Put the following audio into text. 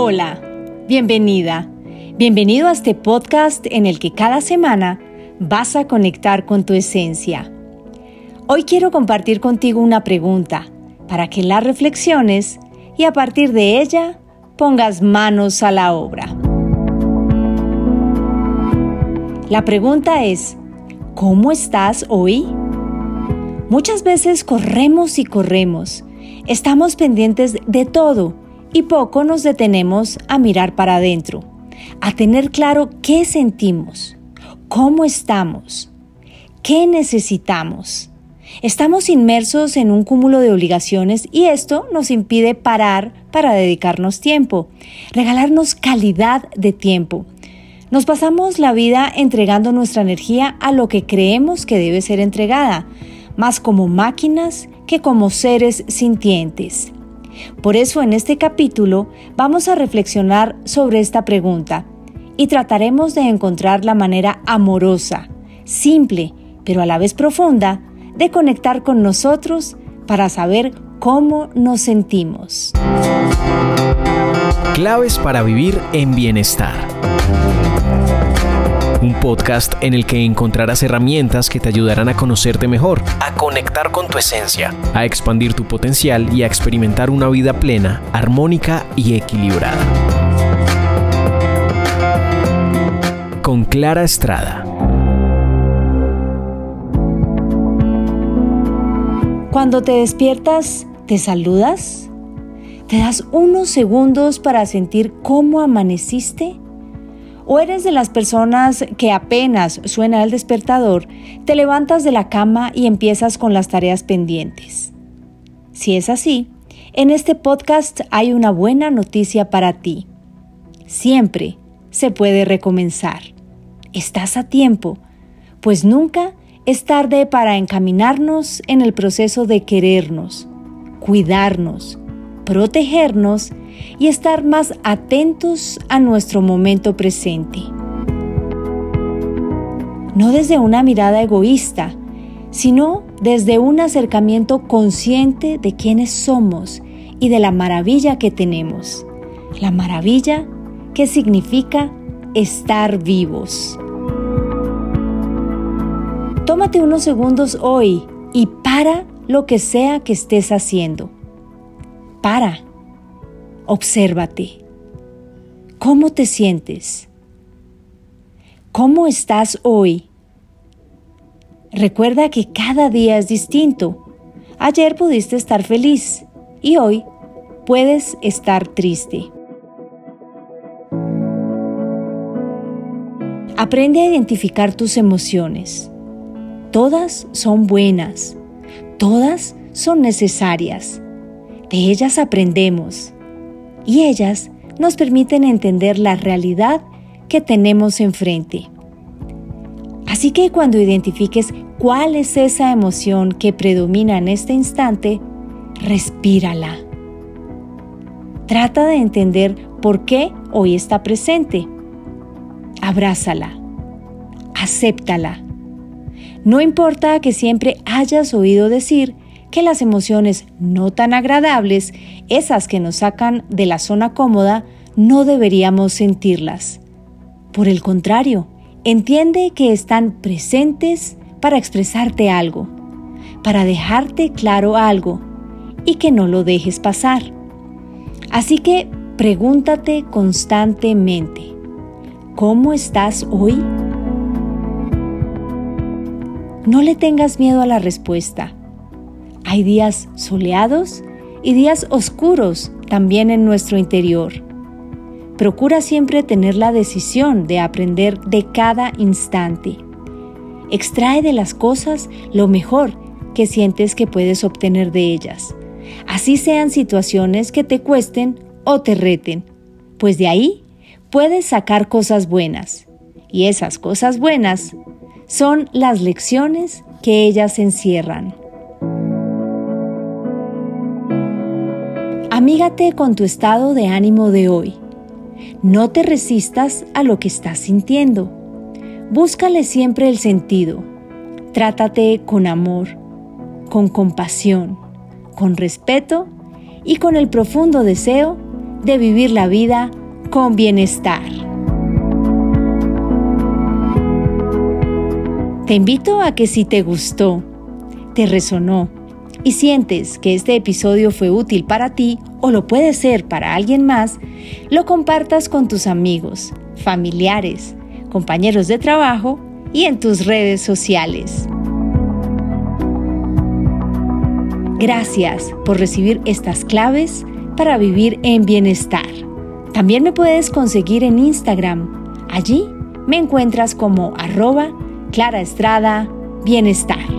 Hola, bienvenida. Bienvenido a este podcast en el que cada semana vas a conectar con tu esencia. Hoy quiero compartir contigo una pregunta para que la reflexiones y a partir de ella pongas manos a la obra. La pregunta es, ¿cómo estás hoy? Muchas veces corremos y corremos. Estamos pendientes de todo y poco nos detenemos a mirar para adentro, a tener claro qué sentimos, cómo estamos, qué necesitamos. Estamos inmersos en un cúmulo de obligaciones y esto nos impide parar para dedicarnos tiempo, regalarnos calidad de tiempo. Nos pasamos la vida entregando nuestra energía a lo que creemos que debe ser entregada, más como máquinas que como seres sintientes. Por eso en este capítulo vamos a reflexionar sobre esta pregunta y trataremos de encontrar la manera amorosa, simple, pero a la vez profunda, de conectar con nosotros para saber cómo nos sentimos. Claves para vivir en bienestar un podcast en el que encontrarás herramientas que te ayudarán a conocerte mejor, a conectar con tu esencia, a expandir tu potencial y a experimentar una vida plena, armónica y equilibrada. Con Clara Estrada. Cuando te despiertas, ¿te saludas? ¿Te das unos segundos para sentir cómo amaneciste? ¿O eres de las personas que apenas suena el despertador, te levantas de la cama y empiezas con las tareas pendientes? Si es así, en este podcast hay una buena noticia para ti. Siempre se puede recomenzar. Estás a tiempo, pues nunca es tarde para encaminarnos en el proceso de querernos, cuidarnos, protegernos y estar más atentos a nuestro momento presente. No desde una mirada egoísta, sino desde un acercamiento consciente de quiénes somos y de la maravilla que tenemos. La maravilla que significa estar vivos. Tómate unos segundos hoy y para lo que sea que estés haciendo. Para Obsérvate. ¿Cómo te sientes? ¿Cómo estás hoy? Recuerda que cada día es distinto. Ayer pudiste estar feliz y hoy puedes estar triste. Aprende a identificar tus emociones. Todas son buenas, todas son necesarias. De ellas aprendemos y ellas nos permiten entender la realidad que tenemos enfrente. Así que cuando identifiques cuál es esa emoción que predomina en este instante, respírala. Trata de entender por qué hoy está presente. Abrázala. Acéptala. No importa que siempre hayas oído decir que las emociones no tan agradables, esas que nos sacan de la zona cómoda, no deberíamos sentirlas. Por el contrario, entiende que están presentes para expresarte algo, para dejarte claro algo y que no lo dejes pasar. Así que pregúntate constantemente, ¿cómo estás hoy? No le tengas miedo a la respuesta hay días soleados y días oscuros también en nuestro interior. Procura siempre tener la decisión de aprender de cada instante. Extrae de las cosas lo mejor que sientes que puedes obtener de ellas, así sean situaciones que te cuesten o te reten, pues de ahí puedes sacar cosas buenas. Y esas cosas buenas son las lecciones que ellas encierran. Amígate con tu estado de ánimo de hoy. No te resistas a lo que estás sintiendo. Búscale siempre el sentido. Trátate con amor, con compasión, con respeto y con el profundo deseo de vivir la vida con bienestar. Te invito a que si te gustó, te resonó y sientes que este episodio fue útil para ti o lo puede ser para alguien más, lo compartas con tus amigos, familiares, compañeros de trabajo y en tus redes sociales. Gracias por recibir estas claves para vivir en bienestar. También me puedes conseguir en Instagram. Allí me encuentras como arroba Clara Estrada Bienestar.